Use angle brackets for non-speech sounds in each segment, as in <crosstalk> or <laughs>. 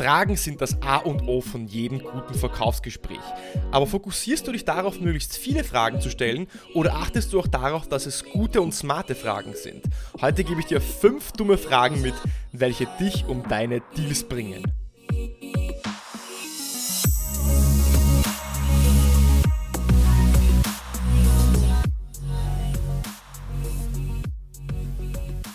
Fragen sind das A und O von jedem guten Verkaufsgespräch. Aber fokussierst du dich darauf, möglichst viele Fragen zu stellen oder achtest du auch darauf, dass es gute und smarte Fragen sind? Heute gebe ich dir fünf dumme Fragen mit, welche dich um deine Deals bringen.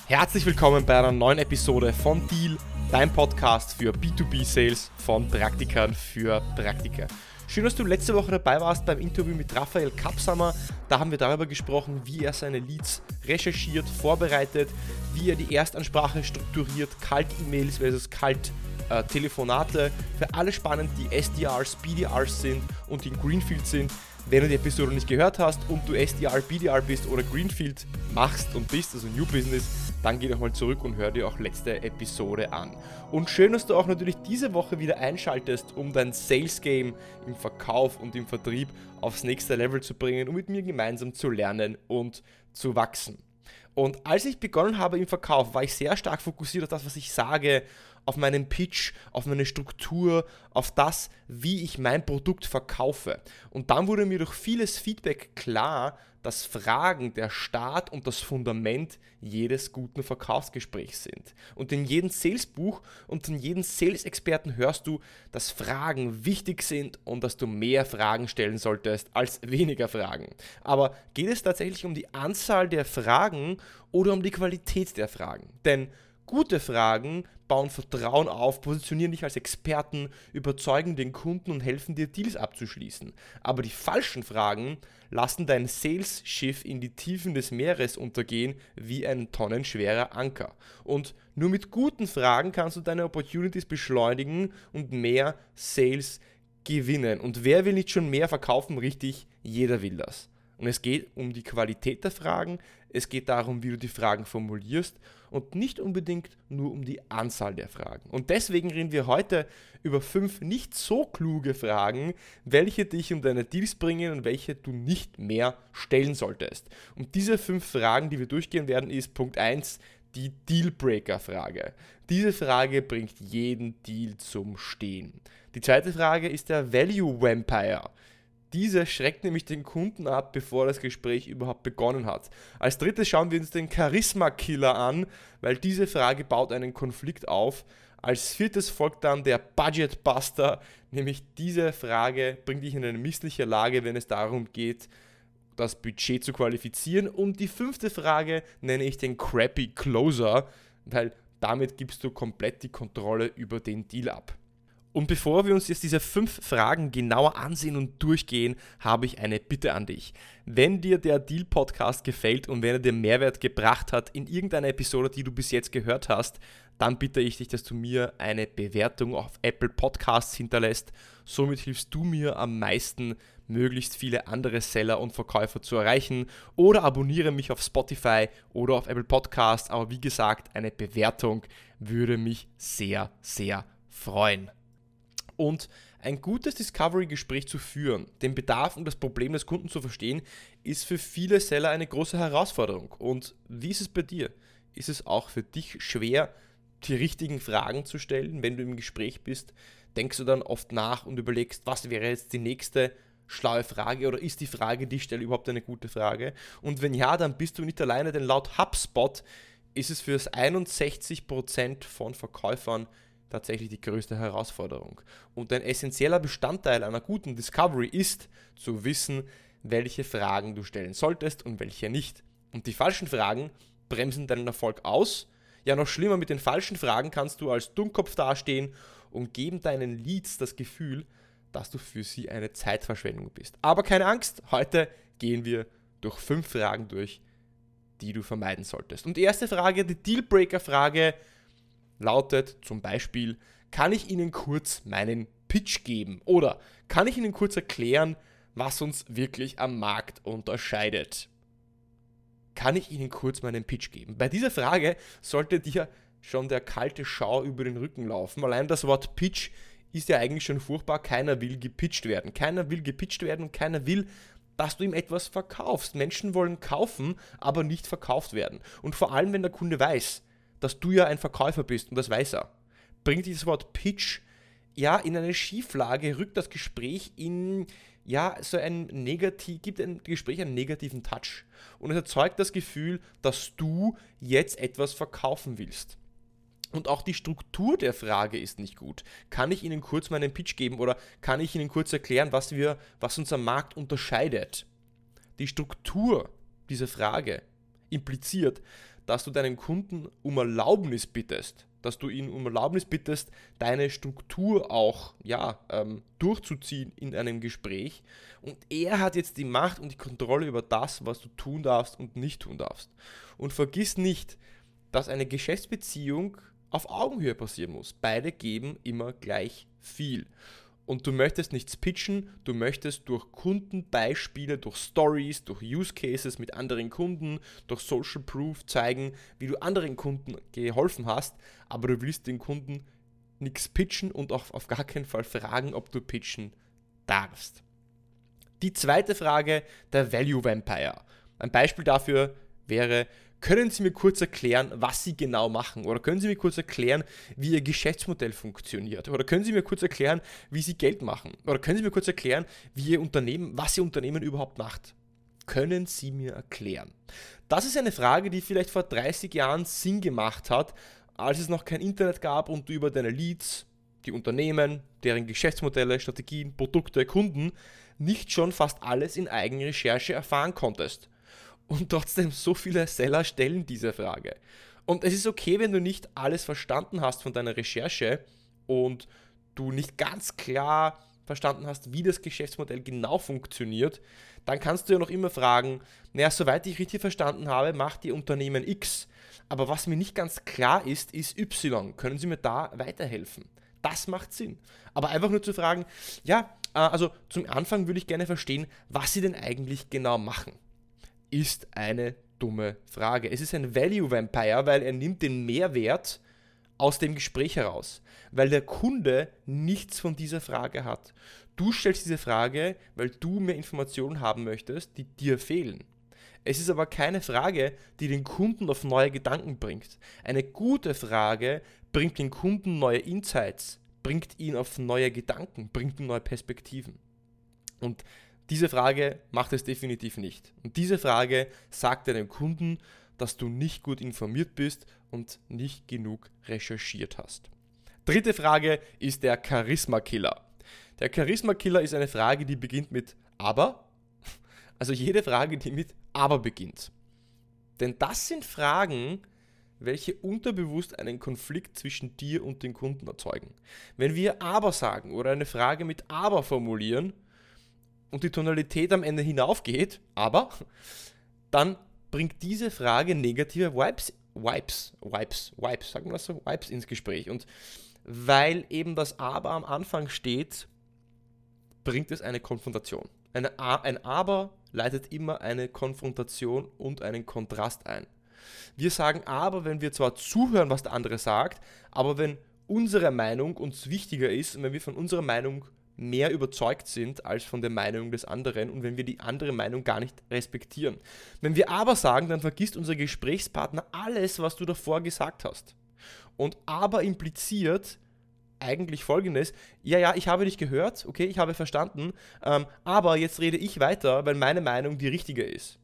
Herzlich willkommen bei einer neuen Episode von Deal dein Podcast für B2B-Sales von Praktikern für Praktiker. Schön, dass du letzte Woche dabei warst beim Interview mit Raphael Kapsamer. Da haben wir darüber gesprochen, wie er seine Leads recherchiert, vorbereitet, wie er die Erstansprache strukturiert, Kalt-E-Mails versus Kalt-Telefonate. Für alle spannend, die SDRs, BDRs sind und in Greenfield sind. Wenn du die Episode nicht gehört hast und du SDR, BDR bist oder Greenfield machst und bist, also New Business, dann geh doch mal zurück und hör dir auch letzte Episode an. Und schön, dass du auch natürlich diese Woche wieder einschaltest, um dein Sales Game im Verkauf und im Vertrieb aufs nächste Level zu bringen, um mit mir gemeinsam zu lernen und zu wachsen. Und als ich begonnen habe im Verkauf, war ich sehr stark fokussiert auf das, was ich sage, auf meinen Pitch, auf meine Struktur, auf das, wie ich mein Produkt verkaufe. Und dann wurde mir durch vieles Feedback klar, dass Fragen der Start und das Fundament jedes guten Verkaufsgesprächs sind. Und in jedem Salesbuch und in jedem Sales-Experten hörst du, dass Fragen wichtig sind und dass du mehr Fragen stellen solltest als weniger Fragen. Aber geht es tatsächlich um die Anzahl der Fragen oder um die Qualität der Fragen? Denn Gute Fragen bauen Vertrauen auf, positionieren dich als Experten, überzeugen den Kunden und helfen dir Deals abzuschließen. Aber die falschen Fragen lassen dein Sales-Schiff in die Tiefen des Meeres untergehen wie ein tonnenschwerer Anker. Und nur mit guten Fragen kannst du deine Opportunities beschleunigen und mehr Sales gewinnen. Und wer will nicht schon mehr verkaufen? Richtig, jeder will das. Und es geht um die Qualität der Fragen, es geht darum, wie du die Fragen formulierst und nicht unbedingt nur um die Anzahl der Fragen. Und deswegen reden wir heute über fünf nicht so kluge Fragen, welche dich um deine Deals bringen und welche du nicht mehr stellen solltest. Und diese fünf Fragen, die wir durchgehen werden, ist Punkt 1, die Dealbreaker-Frage. Diese Frage bringt jeden Deal zum Stehen. Die zweite Frage ist der Value Vampire. Diese schreckt nämlich den Kunden ab, bevor das Gespräch überhaupt begonnen hat. Als drittes schauen wir uns den Charisma-Killer an, weil diese Frage baut einen Konflikt auf. Als viertes folgt dann der Budget Buster, nämlich diese Frage bringt dich in eine missliche Lage, wenn es darum geht, das Budget zu qualifizieren. Und die fünfte Frage nenne ich den Crappy Closer, weil damit gibst du komplett die Kontrolle über den Deal ab. Und bevor wir uns jetzt diese fünf Fragen genauer ansehen und durchgehen, habe ich eine Bitte an dich. Wenn dir der Deal Podcast gefällt und wenn er dir Mehrwert gebracht hat in irgendeiner Episode, die du bis jetzt gehört hast, dann bitte ich dich, dass du mir eine Bewertung auf Apple Podcasts hinterlässt. Somit hilfst du mir am meisten, möglichst viele andere Seller und Verkäufer zu erreichen. Oder abonniere mich auf Spotify oder auf Apple Podcasts. Aber wie gesagt, eine Bewertung würde mich sehr, sehr freuen. Und ein gutes Discovery-Gespräch zu führen, den Bedarf und das Problem des Kunden zu verstehen, ist für viele Seller eine große Herausforderung. Und wie ist es bei dir? Ist es auch für dich schwer, die richtigen Fragen zu stellen, wenn du im Gespräch bist? Denkst du dann oft nach und überlegst, was wäre jetzt die nächste schlaue Frage oder ist die Frage, die ich stelle, überhaupt eine gute Frage? Und wenn ja, dann bist du nicht alleine, denn laut HubSpot ist es für das 61% von Verkäufern tatsächlich die größte Herausforderung. Und ein essentieller Bestandteil einer guten Discovery ist zu wissen, welche Fragen du stellen solltest und welche nicht. Und die falschen Fragen bremsen deinen Erfolg aus. Ja, noch schlimmer, mit den falschen Fragen kannst du als Dummkopf dastehen und geben deinen Leads das Gefühl, dass du für sie eine Zeitverschwendung bist. Aber keine Angst, heute gehen wir durch fünf Fragen durch, die du vermeiden solltest. Und die erste Frage, die Dealbreaker-Frage, lautet zum Beispiel, kann ich Ihnen kurz meinen Pitch geben? Oder kann ich Ihnen kurz erklären, was uns wirklich am Markt unterscheidet? Kann ich Ihnen kurz meinen Pitch geben? Bei dieser Frage sollte dir schon der kalte Schau über den Rücken laufen. Allein das Wort Pitch ist ja eigentlich schon furchtbar. Keiner will gepitcht werden. Keiner will gepitcht werden und keiner will, dass du ihm etwas verkaufst. Menschen wollen kaufen, aber nicht verkauft werden. Und vor allem, wenn der Kunde weiß, dass du ja ein Verkäufer bist und das weiß er, bringt dieses Wort Pitch ja, in eine Schieflage, rückt das Gespräch in, ja, so ein negativ, gibt ein Gespräch einen negativen Touch. Und es erzeugt das Gefühl, dass du jetzt etwas verkaufen willst. Und auch die Struktur der Frage ist nicht gut. Kann ich Ihnen kurz meinen Pitch geben oder kann ich Ihnen kurz erklären, was, wir, was unser Markt unterscheidet? Die Struktur dieser Frage impliziert, dass du deinen Kunden um Erlaubnis bittest, dass du ihn um Erlaubnis bittest, deine Struktur auch ja, ähm, durchzuziehen in einem Gespräch. Und er hat jetzt die Macht und die Kontrolle über das, was du tun darfst und nicht tun darfst. Und vergiss nicht, dass eine Geschäftsbeziehung auf Augenhöhe passieren muss. Beide geben immer gleich viel. Und du möchtest nichts pitchen, du möchtest durch Kundenbeispiele, durch Stories, durch Use Cases mit anderen Kunden, durch Social Proof zeigen, wie du anderen Kunden geholfen hast, aber du willst den Kunden nichts pitchen und auch auf gar keinen Fall fragen, ob du pitchen darfst. Die zweite Frage, der Value Vampire. Ein Beispiel dafür wäre, können Sie mir kurz erklären, was Sie genau machen? Oder können Sie mir kurz erklären, wie Ihr Geschäftsmodell funktioniert? Oder können Sie mir kurz erklären, wie Sie Geld machen? Oder können Sie mir kurz erklären, wie Ihr Unternehmen, was Ihr Unternehmen überhaupt macht? Können Sie mir erklären? Das ist eine Frage, die vielleicht vor 30 Jahren Sinn gemacht hat, als es noch kein Internet gab und du über deine Leads, die Unternehmen, deren Geschäftsmodelle, Strategien, Produkte, Kunden nicht schon fast alles in Eigenrecherche erfahren konntest. Und trotzdem, so viele Seller stellen diese Frage. Und es ist okay, wenn du nicht alles verstanden hast von deiner Recherche und du nicht ganz klar verstanden hast, wie das Geschäftsmodell genau funktioniert, dann kannst du ja noch immer fragen, naja, soweit ich richtig verstanden habe, macht die Unternehmen X. Aber was mir nicht ganz klar ist, ist Y. Können Sie mir da weiterhelfen? Das macht Sinn. Aber einfach nur zu fragen, ja, äh, also zum Anfang würde ich gerne verstehen, was Sie denn eigentlich genau machen ist eine dumme Frage. Es ist ein Value Vampire, weil er nimmt den Mehrwert aus dem Gespräch heraus, weil der Kunde nichts von dieser Frage hat. Du stellst diese Frage, weil du mehr Informationen haben möchtest, die dir fehlen. Es ist aber keine Frage, die den Kunden auf neue Gedanken bringt. Eine gute Frage bringt den Kunden neue Insights, bringt ihn auf neue Gedanken, bringt ihm neue Perspektiven. Und diese Frage macht es definitiv nicht. Und diese Frage sagt deinem Kunden, dass du nicht gut informiert bist und nicht genug recherchiert hast. Dritte Frage ist der Charisma-Killer. Der Charisma-Killer ist eine Frage, die beginnt mit aber. <laughs> Also jede Frage, die mit aber beginnt. Denn das sind Fragen, welche unterbewusst einen Konflikt zwischen dir und den Kunden erzeugen. Wenn wir aber sagen oder eine Frage mit aber formulieren, und die Tonalität am Ende hinaufgeht, aber dann bringt diese Frage negative Vibes, Vibes, Vibes, Vibes, sagen wir das so, Vibes ins Gespräch. Und weil eben das Aber am Anfang steht, bringt es eine Konfrontation. Eine ein Aber leitet immer eine Konfrontation und einen Kontrast ein. Wir sagen aber, wenn wir zwar zuhören, was der andere sagt, aber wenn unsere Meinung uns wichtiger ist und wenn wir von unserer Meinung mehr überzeugt sind als von der Meinung des anderen und wenn wir die andere Meinung gar nicht respektieren. Wenn wir aber sagen, dann vergisst unser Gesprächspartner alles, was du davor gesagt hast. Und aber impliziert eigentlich folgendes, ja, ja, ich habe dich gehört, okay, ich habe verstanden, ähm, aber jetzt rede ich weiter, weil meine Meinung die richtige ist.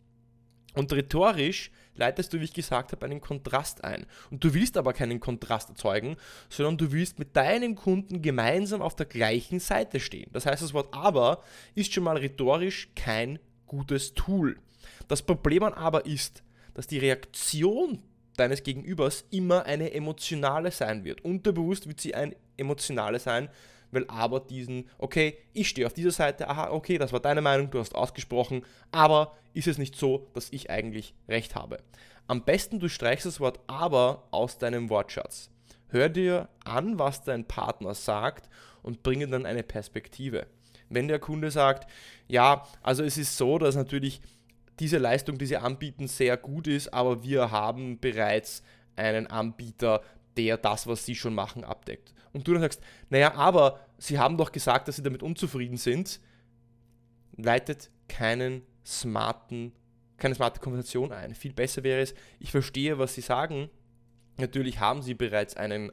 Und rhetorisch leitest du, wie ich gesagt habe, einen Kontrast ein. Und du willst aber keinen Kontrast erzeugen, sondern du willst mit deinem Kunden gemeinsam auf der gleichen Seite stehen. Das heißt, das Wort aber ist schon mal rhetorisch kein gutes Tool. Das Problem an aber ist, dass die Reaktion deines Gegenübers immer eine emotionale sein wird. Unterbewusst wird sie ein emotionale sein, weil aber diesen, okay, ich stehe auf dieser Seite, aha, okay, das war deine Meinung, du hast ausgesprochen, aber ist es nicht so, dass ich eigentlich recht habe. Am besten du streichst das Wort aber aus deinem Wortschatz. Hör dir an, was dein Partner sagt und bringe dann eine Perspektive. Wenn der Kunde sagt, ja, also es ist so, dass natürlich diese Leistung, die sie anbieten, sehr gut ist, aber wir haben bereits einen Anbieter, der das, was sie schon machen, abdeckt. Und du dann sagst, naja, aber sie haben doch gesagt, dass sie damit unzufrieden sind, leitet keinen smarten, keine smarte Konversation ein. Viel besser wäre es, ich verstehe, was sie sagen. Natürlich haben sie bereits einen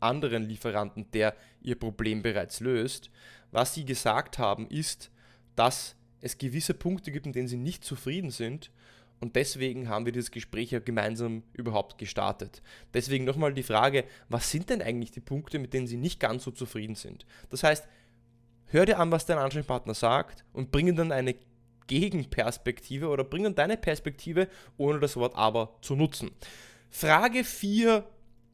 anderen Lieferanten, der ihr Problem bereits löst. Was sie gesagt haben, ist, dass es gewisse Punkte gibt, in denen sie nicht zufrieden sind. Und deswegen haben wir dieses Gespräch ja gemeinsam überhaupt gestartet. Deswegen nochmal die Frage, was sind denn eigentlich die Punkte, mit denen sie nicht ganz so zufrieden sind? Das heißt, hör dir an, was dein Ansprechpartner sagt und bring dann eine Gegenperspektive oder bring dann deine Perspektive, ohne das Wort aber zu nutzen. Frage 4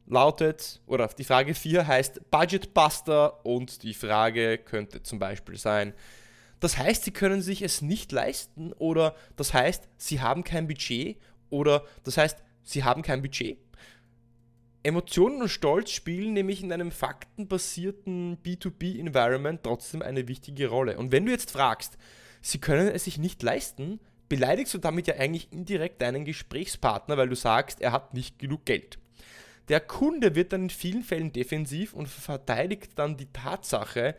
lautet, oder die Frage 4 heißt Budgetbuster und die Frage könnte zum Beispiel sein, das heißt, sie können sich es nicht leisten oder das heißt, sie haben kein Budget oder das heißt, sie haben kein Budget. Emotionen und Stolz spielen nämlich in einem faktenbasierten B2B-Environment trotzdem eine wichtige Rolle. Und wenn du jetzt fragst, sie können es sich nicht leisten, beleidigst du damit ja eigentlich indirekt deinen Gesprächspartner, weil du sagst, er hat nicht genug Geld. Der Kunde wird dann in vielen Fällen defensiv und verteidigt dann die Tatsache,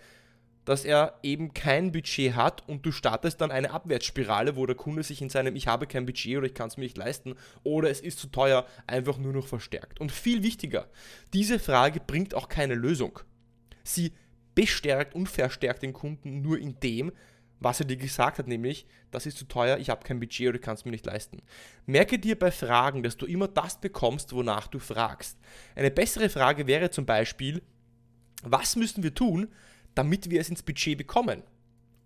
dass er eben kein Budget hat und du startest dann eine Abwärtsspirale, wo der Kunde sich in seinem Ich habe kein Budget oder ich kann es mir nicht leisten oder es ist zu teuer einfach nur noch verstärkt. Und viel wichtiger, diese Frage bringt auch keine Lösung. Sie bestärkt und verstärkt den Kunden nur in dem, was er dir gesagt hat, nämlich, das ist zu teuer, ich habe kein Budget oder kann es mir nicht leisten. Merke dir bei Fragen, dass du immer das bekommst, wonach du fragst. Eine bessere Frage wäre zum Beispiel, was müssen wir tun, damit wir es ins Budget bekommen?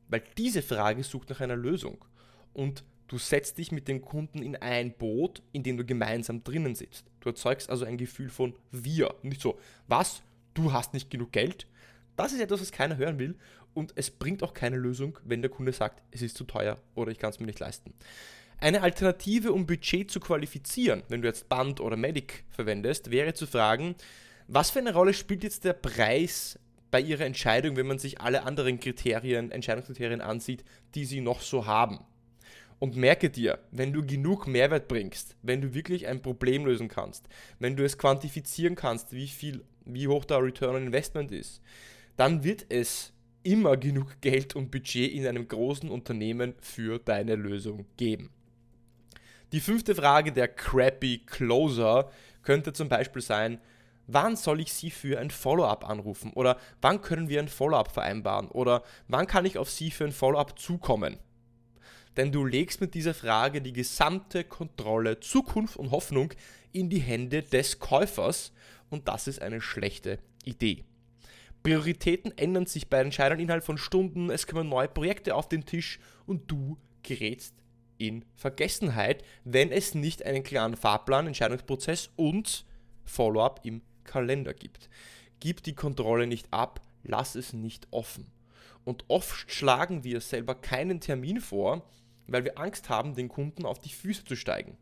Weil diese Frage sucht nach einer Lösung. Und du setzt dich mit dem Kunden in ein Boot, in dem du gemeinsam drinnen sitzt. Du erzeugst also ein Gefühl von wir. Nicht so, was? Du hast nicht genug Geld? Das ist etwas, was keiner hören will. Und es bringt auch keine Lösung, wenn der Kunde sagt, es ist zu teuer oder ich kann es mir nicht leisten. Eine Alternative, um Budget zu qualifizieren, wenn du jetzt Band oder Medic verwendest, wäre zu fragen, was für eine Rolle spielt jetzt der Preis bei ihrer Entscheidung, wenn man sich alle anderen Kriterien, Entscheidungskriterien ansieht, die sie noch so haben. Und merke dir, wenn du genug Mehrwert bringst, wenn du wirklich ein Problem lösen kannst, wenn du es quantifizieren kannst, wie viel, wie hoch der Return on Investment ist, dann wird es immer genug Geld und Budget in einem großen Unternehmen für deine Lösung geben. Die fünfte Frage der Crappy Closer könnte zum Beispiel sein, wann soll ich Sie für ein Follow-up anrufen? Oder wann können wir ein Follow-up vereinbaren? Oder wann kann ich auf Sie für ein Follow-up zukommen? Denn du legst mit dieser Frage die gesamte Kontrolle, Zukunft und Hoffnung in die Hände des Käufers und das ist eine schlechte Idee. Prioritäten ändern sich bei Entscheidern innerhalb von Stunden, es kommen neue Projekte auf den Tisch und du gerätst in Vergessenheit, wenn es nicht einen klaren Fahrplan, Entscheidungsprozess und Follow-up im Kalender gibt. Gib die Kontrolle nicht ab, lass es nicht offen. Und oft schlagen wir selber keinen Termin vor, weil wir Angst haben, den Kunden auf die Füße zu steigen.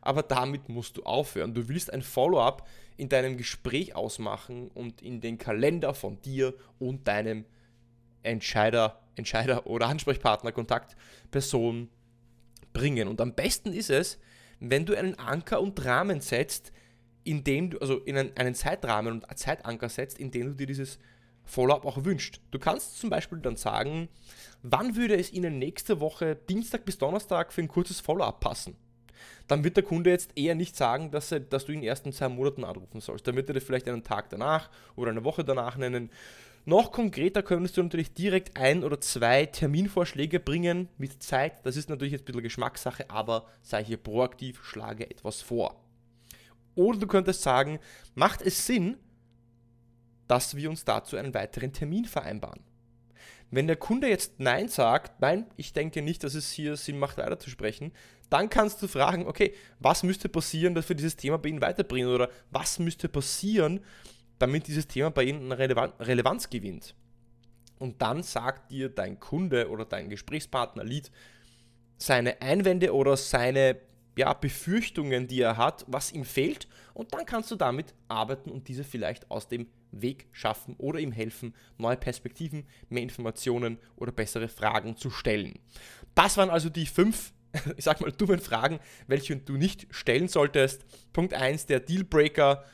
Aber damit musst du aufhören. Du willst ein Follow-up in deinem Gespräch ausmachen und in den Kalender von dir und deinem Entscheider, Entscheider oder Ansprechpartner, Kontaktperson bringen. Und am besten ist es, wenn du einen Anker und Rahmen setzt, in dem du, also in einen, einen Zeitrahmen und Zeitanker setzt, in dem du dir dieses Follow-up auch wünscht. Du kannst zum Beispiel dann sagen, wann würde es Ihnen nächste Woche Dienstag bis Donnerstag für ein kurzes Follow-up passen? Dann wird der Kunde jetzt eher nicht sagen, dass, er, dass du ihn erst in zwei Monaten anrufen sollst. Dann wird er das vielleicht einen Tag danach oder eine Woche danach nennen. Noch konkreter könntest du natürlich direkt ein oder zwei Terminvorschläge bringen mit Zeit. Das ist natürlich jetzt ein bisschen Geschmackssache, aber sei hier proaktiv, schlage etwas vor. Oder du könntest sagen, macht es Sinn, dass wir uns dazu einen weiteren Termin vereinbaren? Wenn der Kunde jetzt Nein sagt, nein, ich denke nicht, dass es hier Sinn macht, weiterzusprechen, dann kannst du fragen, okay, was müsste passieren, dass wir dieses Thema bei Ihnen weiterbringen? Oder was müsste passieren, damit dieses Thema bei Ihnen Relevanz gewinnt? Und dann sagt dir dein Kunde oder dein Gesprächspartner Lead seine Einwände oder seine ja, Befürchtungen, die er hat, was ihm fehlt und dann kannst du damit arbeiten und diese vielleicht aus dem Weg schaffen oder ihm helfen, neue Perspektiven, mehr Informationen oder bessere Fragen zu stellen. Das waren also die fünf, <laughs> ich sag mal, dummen Fragen, welche du nicht stellen solltest. Punkt 1, der Dealbreaker,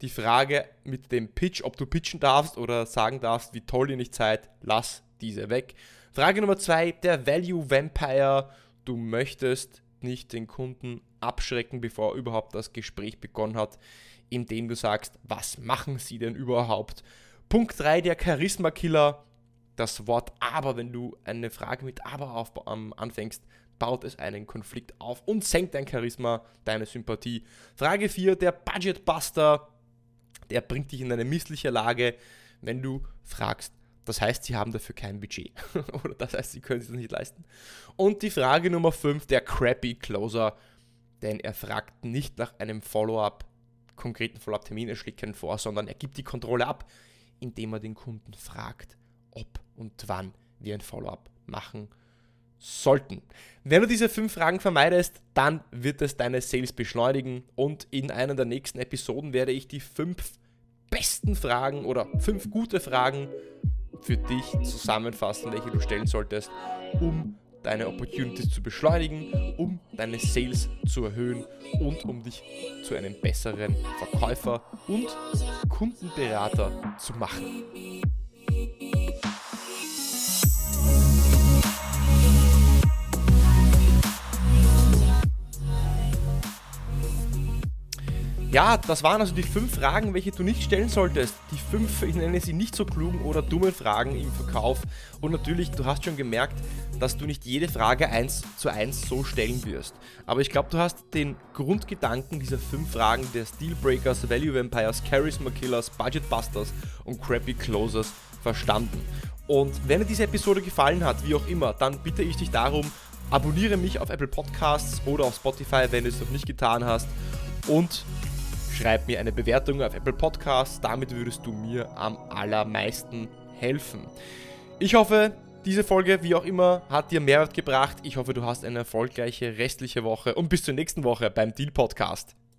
die Frage mit dem Pitch, ob du pitchen darfst oder sagen darfst, wie toll ihr nicht seid, lass diese weg. Frage Nummer 2, der Value Vampire, du möchtest nicht den Kunden abschrecken, bevor überhaupt das Gespräch begonnen hat. indem du sagst, was machen sie denn überhaupt? Punkt 3, der Charisma-Killer. Das Wort aber, wenn du eine Frage mit aber auf, ähm, anfängst, baut es einen Konflikt auf und senkt dein Charisma, deine Sympathie. Frage 4, der Budgetbuster. Der bringt dich in eine missliche Lage, wenn du fragst, das heißt, sie haben dafür kein Budget. <laughs> Oder das heißt, sie können es nicht leisten. Und die Frage Nummer 5, der Crappy Closer. Denn er fragt nicht nach einem Follow-up, konkreten Follow-up-Termin, er schlägt keinen vor, sondern er gibt die Kontrolle ab, indem er den Kunden fragt, ob und wann wir ein Follow-up machen sollten. Wenn du diese fünf Fragen vermeidest, dann wird es deine Sales beschleunigen und in einer der nächsten Episoden werde ich die fünf besten Fragen oder fünf gute Fragen für dich zusammenfassen, welche du stellen solltest, um deine Opportunities zu beschleunigen, um deine Sales zu erhöhen und um dich zu einem besseren Verkäufer und Kundenberater zu machen. Ja, das waren also die fünf Fragen, welche du nicht stellen solltest. Die fünf, ich nenne sie nicht so klugen oder dummen Fragen im Verkauf. Und natürlich, du hast schon gemerkt, dass du nicht jede Frage eins zu eins so stellen wirst. Aber ich glaube, du hast den Grundgedanken dieser fünf Fragen des Dealbreakers, Value Vampires, Charisma Killers, Budget Busters und Crappy Closers verstanden. Und wenn dir diese Episode gefallen hat, wie auch immer, dann bitte ich dich darum, abonniere mich auf Apple Podcasts oder auf Spotify, wenn du es noch nicht getan hast. Und schreib mir eine Bewertung auf Apple Podcasts. Damit würdest du mir am allermeisten helfen. Ich hoffe, diese Folge, wie auch immer, hat dir Mehrwert gebracht. Ich hoffe, du hast eine erfolgreiche restliche Woche und bis zur nächsten Woche beim Deal Podcast.